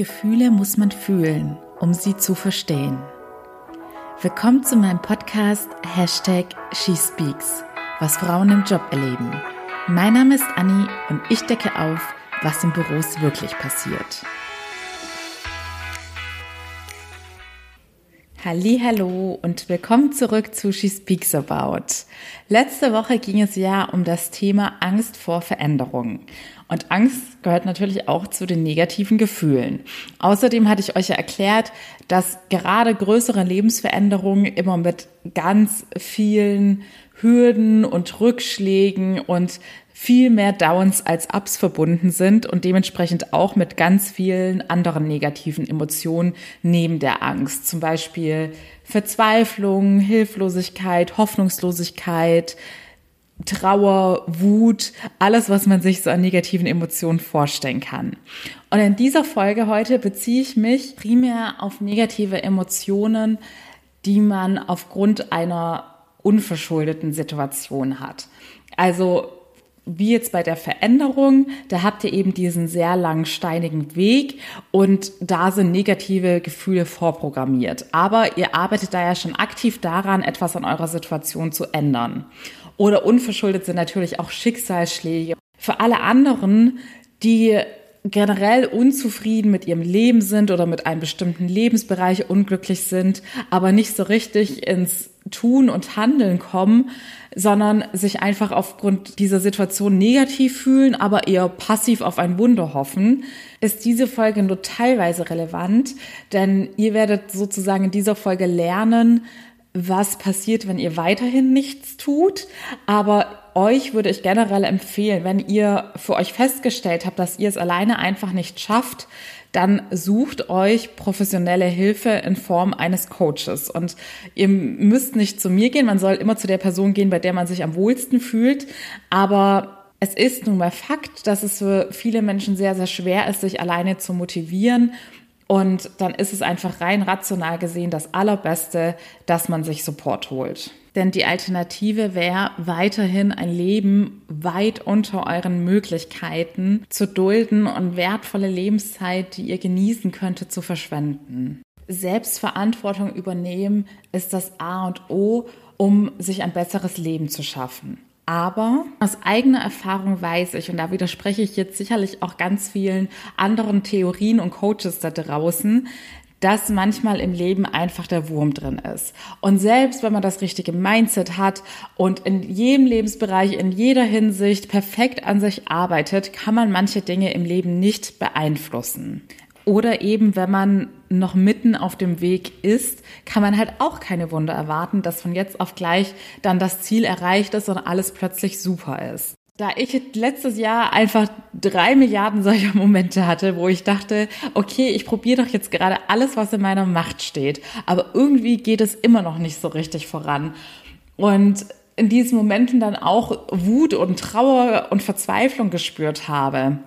Gefühle muss man fühlen, um sie zu verstehen. Willkommen zu meinem Podcast Hashtag SheSpeaks, was Frauen im Job erleben. Mein Name ist Anni und ich decke auf, was in Büros wirklich passiert. Hallo und willkommen zurück zu She Speaks About. Letzte Woche ging es ja um das Thema Angst vor Veränderungen. Und Angst gehört natürlich auch zu den negativen Gefühlen. Außerdem hatte ich euch ja erklärt, dass gerade größere Lebensveränderungen immer mit ganz vielen Hürden und Rückschlägen und viel mehr Downs als Ups verbunden sind und dementsprechend auch mit ganz vielen anderen negativen Emotionen neben der Angst. Zum Beispiel Verzweiflung, Hilflosigkeit, Hoffnungslosigkeit, Trauer, Wut, alles, was man sich so an negativen Emotionen vorstellen kann. Und in dieser Folge heute beziehe ich mich primär auf negative Emotionen, die man aufgrund einer unverschuldeten Situation hat. Also wie jetzt bei der Veränderung, da habt ihr eben diesen sehr langen steinigen Weg und da sind negative Gefühle vorprogrammiert. Aber ihr arbeitet da ja schon aktiv daran, etwas an eurer Situation zu ändern. Oder unverschuldet sind natürlich auch Schicksalsschläge. Für alle anderen, die generell unzufrieden mit ihrem Leben sind oder mit einem bestimmten Lebensbereich unglücklich sind, aber nicht so richtig ins Tun und Handeln kommen, sondern sich einfach aufgrund dieser Situation negativ fühlen, aber eher passiv auf ein Wunder hoffen, ist diese Folge nur teilweise relevant, denn ihr werdet sozusagen in dieser Folge lernen, was passiert, wenn ihr weiterhin nichts tut. Aber euch würde ich generell empfehlen, wenn ihr für euch festgestellt habt, dass ihr es alleine einfach nicht schafft, dann sucht euch professionelle Hilfe in Form eines Coaches. Und ihr müsst nicht zu mir gehen, man soll immer zu der Person gehen, bei der man sich am wohlsten fühlt. Aber es ist nun mal Fakt, dass es für viele Menschen sehr, sehr schwer ist, sich alleine zu motivieren und dann ist es einfach rein rational gesehen das Allerbeste, dass man sich Support holt. Denn die Alternative wäre weiterhin ein Leben weit unter euren Möglichkeiten zu dulden und wertvolle Lebenszeit, die ihr genießen könntet, zu verschwenden. Selbstverantwortung übernehmen ist das A und O, um sich ein besseres Leben zu schaffen. Aber aus eigener Erfahrung weiß ich, und da widerspreche ich jetzt sicherlich auch ganz vielen anderen Theorien und Coaches da draußen, dass manchmal im Leben einfach der Wurm drin ist. Und selbst wenn man das richtige Mindset hat und in jedem Lebensbereich, in jeder Hinsicht perfekt an sich arbeitet, kann man manche Dinge im Leben nicht beeinflussen. Oder eben, wenn man noch mitten auf dem Weg ist, kann man halt auch keine Wunder erwarten, dass von jetzt auf gleich dann das Ziel erreicht ist und alles plötzlich super ist. Da ich letztes Jahr einfach drei Milliarden solcher Momente hatte, wo ich dachte, okay, ich probiere doch jetzt gerade alles, was in meiner Macht steht, aber irgendwie geht es immer noch nicht so richtig voran. Und in diesen Momenten dann auch Wut und Trauer und Verzweiflung gespürt habe,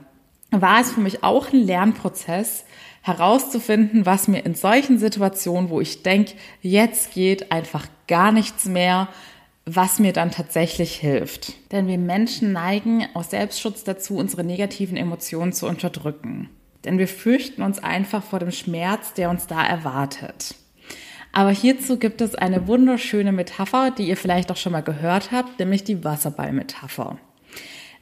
war es für mich auch ein Lernprozess, herauszufinden, was mir in solchen Situationen, wo ich denke, jetzt geht einfach gar nichts mehr, was mir dann tatsächlich hilft. Denn wir Menschen neigen aus Selbstschutz dazu, unsere negativen Emotionen zu unterdrücken. Denn wir fürchten uns einfach vor dem Schmerz, der uns da erwartet. Aber hierzu gibt es eine wunderschöne Metapher, die ihr vielleicht auch schon mal gehört habt, nämlich die Wasserballmetapher.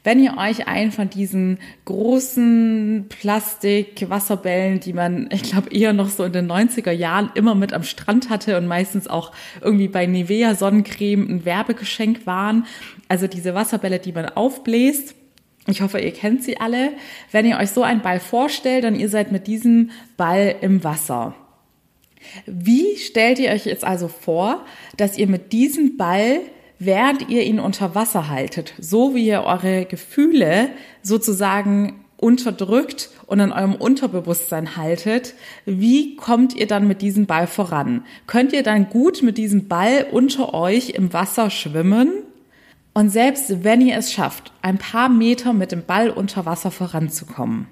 Wenn ihr euch einen von diesen großen Plastik-Wasserbällen, die man, ich glaube, eher noch so in den 90er Jahren immer mit am Strand hatte und meistens auch irgendwie bei Nivea Sonnencreme ein Werbegeschenk waren, also diese Wasserbälle, die man aufbläst, ich hoffe, ihr kennt sie alle. Wenn ihr euch so einen Ball vorstellt, dann ihr seid mit diesem Ball im Wasser. Wie stellt ihr euch jetzt also vor, dass ihr mit diesem Ball während ihr ihn unter Wasser haltet, so wie ihr eure Gefühle sozusagen unterdrückt und in eurem Unterbewusstsein haltet, wie kommt ihr dann mit diesem Ball voran? Könnt ihr dann gut mit diesem Ball unter euch im Wasser schwimmen? Und selbst wenn ihr es schafft, ein paar Meter mit dem Ball unter Wasser voranzukommen,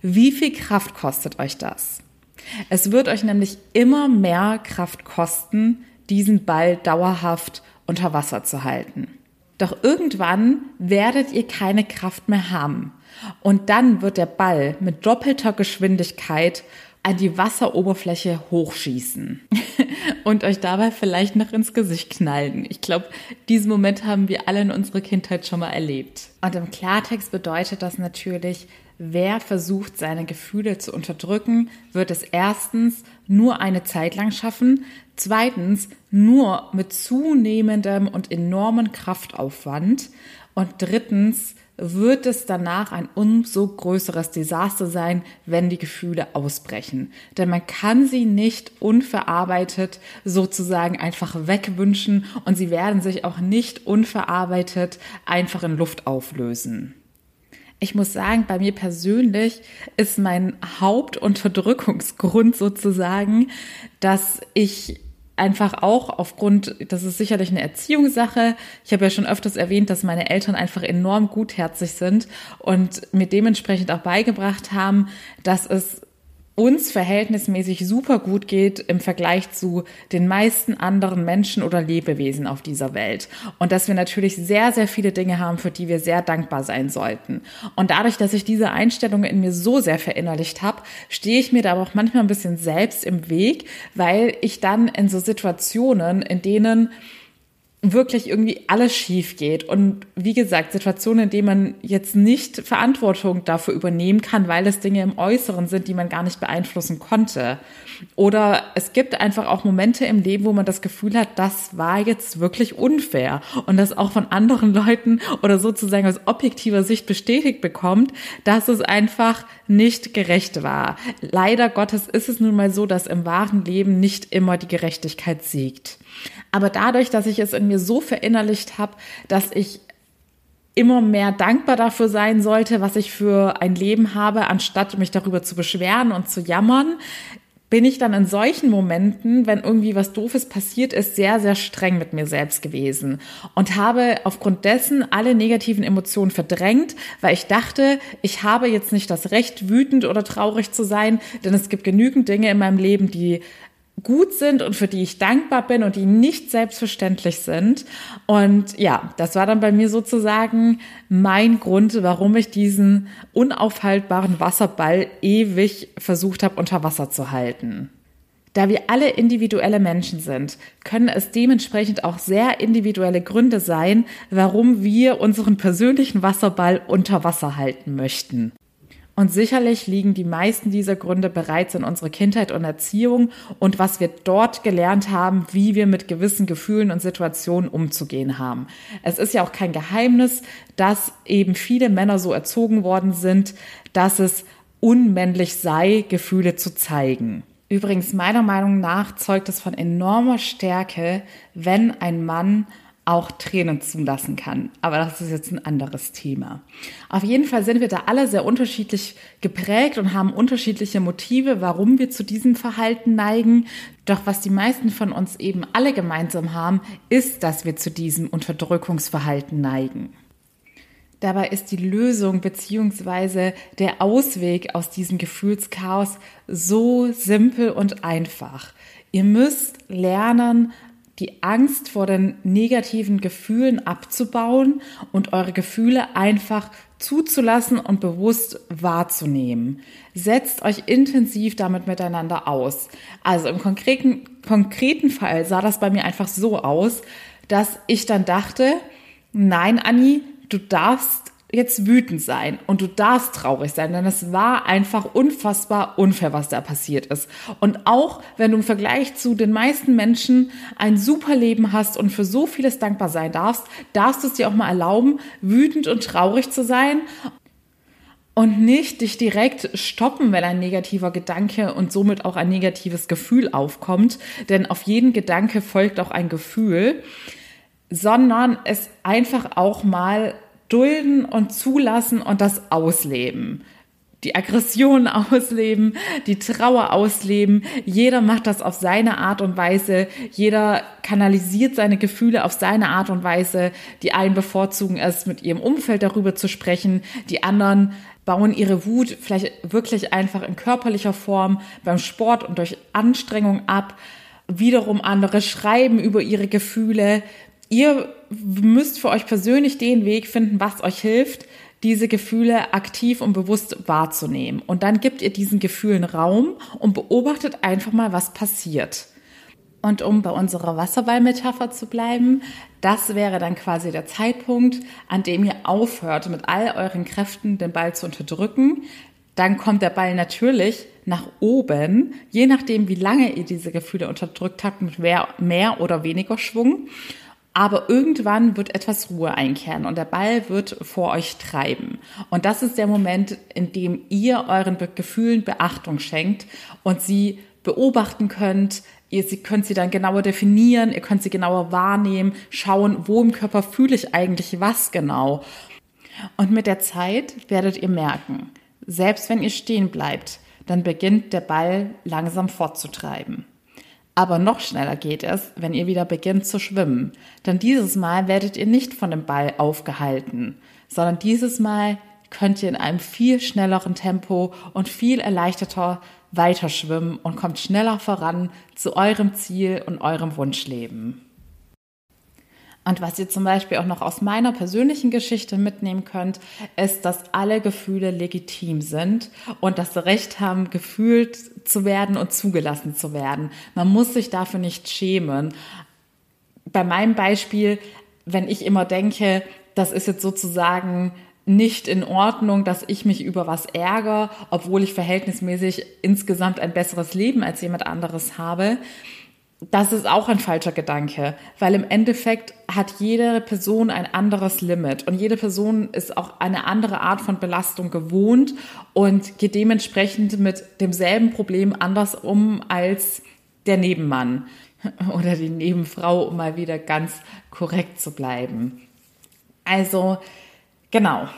wie viel Kraft kostet euch das? Es wird euch nämlich immer mehr Kraft kosten, diesen Ball dauerhaft unter Wasser zu halten. Doch irgendwann werdet ihr keine Kraft mehr haben. Und dann wird der Ball mit doppelter Geschwindigkeit an die Wasseroberfläche hochschießen und euch dabei vielleicht noch ins Gesicht knallen. Ich glaube, diesen Moment haben wir alle in unserer Kindheit schon mal erlebt. Und im Klartext bedeutet das natürlich, wer versucht, seine Gefühle zu unterdrücken, wird es erstens nur eine Zeit lang schaffen, zweitens nur mit zunehmendem und enormen Kraftaufwand und drittens wird es danach ein umso größeres Desaster sein, wenn die Gefühle ausbrechen. Denn man kann sie nicht unverarbeitet sozusagen einfach wegwünschen und sie werden sich auch nicht unverarbeitet einfach in Luft auflösen. Ich muss sagen, bei mir persönlich ist mein Hauptunterdrückungsgrund sozusagen, dass ich einfach auch aufgrund, das ist sicherlich eine Erziehungssache. Ich habe ja schon öfters erwähnt, dass meine Eltern einfach enorm gutherzig sind und mir dementsprechend auch beigebracht haben, dass es uns verhältnismäßig super gut geht im Vergleich zu den meisten anderen Menschen oder Lebewesen auf dieser Welt. Und dass wir natürlich sehr, sehr viele Dinge haben, für die wir sehr dankbar sein sollten. Und dadurch, dass ich diese Einstellung in mir so sehr verinnerlicht habe, stehe ich mir da aber auch manchmal ein bisschen selbst im Weg, weil ich dann in so Situationen, in denen wirklich irgendwie alles schief geht. Und wie gesagt, Situationen, in denen man jetzt nicht Verantwortung dafür übernehmen kann, weil es Dinge im Äußeren sind, die man gar nicht beeinflussen konnte. Oder es gibt einfach auch Momente im Leben, wo man das Gefühl hat, das war jetzt wirklich unfair. Und das auch von anderen Leuten oder sozusagen aus objektiver Sicht bestätigt bekommt, dass es einfach nicht gerecht war. Leider Gottes ist es nun mal so, dass im wahren Leben nicht immer die Gerechtigkeit siegt. Aber dadurch, dass ich es in mir so verinnerlicht habe, dass ich immer mehr dankbar dafür sein sollte, was ich für ein Leben habe, anstatt mich darüber zu beschweren und zu jammern, bin ich dann in solchen Momenten, wenn irgendwie was Doofes passiert ist, sehr, sehr streng mit mir selbst gewesen und habe aufgrund dessen alle negativen Emotionen verdrängt, weil ich dachte, ich habe jetzt nicht das Recht, wütend oder traurig zu sein, denn es gibt genügend Dinge in meinem Leben, die gut sind und für die ich dankbar bin und die nicht selbstverständlich sind. Und ja, das war dann bei mir sozusagen mein Grund, warum ich diesen unaufhaltbaren Wasserball ewig versucht habe, unter Wasser zu halten. Da wir alle individuelle Menschen sind, können es dementsprechend auch sehr individuelle Gründe sein, warum wir unseren persönlichen Wasserball unter Wasser halten möchten. Und sicherlich liegen die meisten dieser Gründe bereits in unserer Kindheit und Erziehung und was wir dort gelernt haben, wie wir mit gewissen Gefühlen und Situationen umzugehen haben. Es ist ja auch kein Geheimnis, dass eben viele Männer so erzogen worden sind, dass es unmännlich sei, Gefühle zu zeigen. Übrigens, meiner Meinung nach zeugt es von enormer Stärke, wenn ein Mann auch Tränen zulassen kann. Aber das ist jetzt ein anderes Thema. Auf jeden Fall sind wir da alle sehr unterschiedlich geprägt und haben unterschiedliche Motive, warum wir zu diesem Verhalten neigen. Doch was die meisten von uns eben alle gemeinsam haben, ist, dass wir zu diesem Unterdrückungsverhalten neigen. Dabei ist die Lösung beziehungsweise der Ausweg aus diesem Gefühlschaos so simpel und einfach. Ihr müsst lernen, die Angst vor den negativen Gefühlen abzubauen und eure Gefühle einfach zuzulassen und bewusst wahrzunehmen. Setzt euch intensiv damit miteinander aus. Also im konkreten, konkreten Fall sah das bei mir einfach so aus, dass ich dann dachte, nein, Anni, du darfst jetzt wütend sein und du darfst traurig sein, denn es war einfach unfassbar unfair, was da passiert ist. Und auch wenn du im Vergleich zu den meisten Menschen ein super Leben hast und für so vieles dankbar sein darfst, darfst du es dir auch mal erlauben, wütend und traurig zu sein und nicht dich direkt stoppen, wenn ein negativer Gedanke und somit auch ein negatives Gefühl aufkommt, denn auf jeden Gedanke folgt auch ein Gefühl, sondern es einfach auch mal dulden und zulassen und das ausleben. Die Aggression ausleben, die Trauer ausleben. Jeder macht das auf seine Art und Weise. Jeder kanalisiert seine Gefühle auf seine Art und Weise. Die einen bevorzugen es, mit ihrem Umfeld darüber zu sprechen. Die anderen bauen ihre Wut vielleicht wirklich einfach in körperlicher Form beim Sport und durch Anstrengung ab. Wiederum andere schreiben über ihre Gefühle, ihr müsst für euch persönlich den Weg finden, was euch hilft, diese Gefühle aktiv und bewusst wahrzunehmen. Und dann gebt ihr diesen Gefühlen Raum und beobachtet einfach mal, was passiert. Und um bei unserer Wasserballmetapher zu bleiben, das wäre dann quasi der Zeitpunkt, an dem ihr aufhört, mit all euren Kräften den Ball zu unterdrücken. Dann kommt der Ball natürlich nach oben, je nachdem, wie lange ihr diese Gefühle unterdrückt habt, mit mehr, oder weniger Schwung. Aber irgendwann wird etwas Ruhe einkehren und der Ball wird vor euch treiben. Und das ist der Moment, in dem ihr euren Gefühlen Beachtung schenkt und sie beobachten könnt. Ihr könnt sie dann genauer definieren, ihr könnt sie genauer wahrnehmen, schauen, wo im Körper fühle ich eigentlich was genau. Und mit der Zeit werdet ihr merken, selbst wenn ihr stehen bleibt, dann beginnt der Ball langsam fortzutreiben. Aber noch schneller geht es, wenn ihr wieder beginnt zu schwimmen. Denn dieses Mal werdet ihr nicht von dem Ball aufgehalten, sondern dieses Mal könnt ihr in einem viel schnelleren Tempo und viel erleichterter weiter schwimmen und kommt schneller voran zu eurem Ziel und eurem Wunschleben. Und was ihr zum Beispiel auch noch aus meiner persönlichen Geschichte mitnehmen könnt, ist, dass alle Gefühle legitim sind und sie Recht haben, gefühlt zu werden und zugelassen zu werden. Man muss sich dafür nicht schämen. Bei meinem Beispiel, wenn ich immer denke, das ist jetzt sozusagen nicht in Ordnung, dass ich mich über was ärgere, obwohl ich verhältnismäßig insgesamt ein besseres Leben als jemand anderes habe, das ist auch ein falscher Gedanke, weil im Endeffekt hat jede Person ein anderes Limit und jede Person ist auch eine andere Art von Belastung gewohnt und geht dementsprechend mit demselben Problem anders um als der Nebenmann oder die Nebenfrau, um mal wieder ganz korrekt zu bleiben. Also, genau.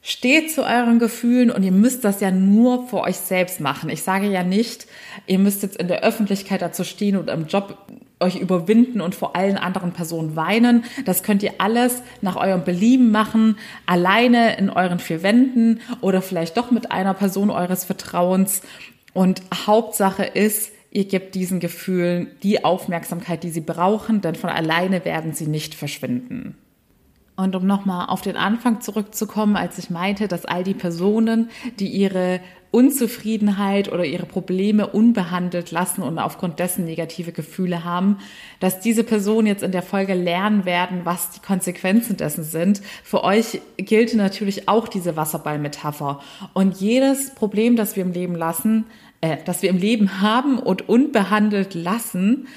Steht zu euren Gefühlen und ihr müsst das ja nur für euch selbst machen. Ich sage ja nicht, ihr müsst jetzt in der Öffentlichkeit dazu stehen und im Job euch überwinden und vor allen anderen Personen weinen. Das könnt ihr alles nach eurem Belieben machen, alleine in euren vier Wänden oder vielleicht doch mit einer Person eures Vertrauens. Und Hauptsache ist, ihr gebt diesen Gefühlen die Aufmerksamkeit, die sie brauchen, denn von alleine werden sie nicht verschwinden. Und um nochmal auf den Anfang zurückzukommen, als ich meinte, dass all die Personen, die ihre Unzufriedenheit oder ihre Probleme unbehandelt lassen und aufgrund dessen negative Gefühle haben, dass diese Personen jetzt in der Folge lernen werden, was die Konsequenzen dessen sind. Für euch gilt natürlich auch diese Wasserballmetapher. Und jedes Problem, das wir im Leben lassen, äh, das wir im Leben haben und unbehandelt lassen,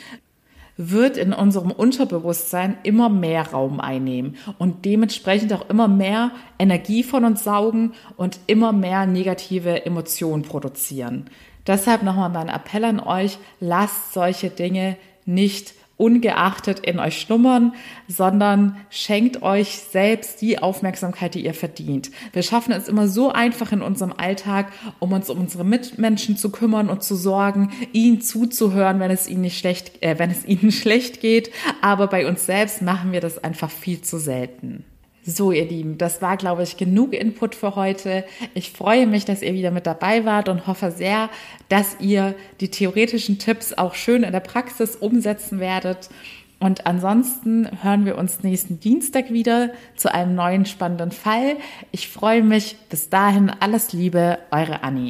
wird in unserem Unterbewusstsein immer mehr Raum einnehmen und dementsprechend auch immer mehr Energie von uns saugen und immer mehr negative Emotionen produzieren. Deshalb nochmal mein Appell an euch, lasst solche Dinge nicht ungeachtet in euch schlummern, sondern schenkt euch selbst die Aufmerksamkeit, die ihr verdient. Wir schaffen es immer so einfach in unserem Alltag, um uns um unsere Mitmenschen zu kümmern und zu sorgen, ihnen zuzuhören, wenn es ihnen nicht schlecht, äh, wenn es ihnen schlecht geht. Aber bei uns selbst machen wir das einfach viel zu selten. So, ihr Lieben, das war, glaube ich, genug Input für heute. Ich freue mich, dass ihr wieder mit dabei wart und hoffe sehr, dass ihr die theoretischen Tipps auch schön in der Praxis umsetzen werdet. Und ansonsten hören wir uns nächsten Dienstag wieder zu einem neuen spannenden Fall. Ich freue mich. Bis dahin alles Liebe, eure Annie.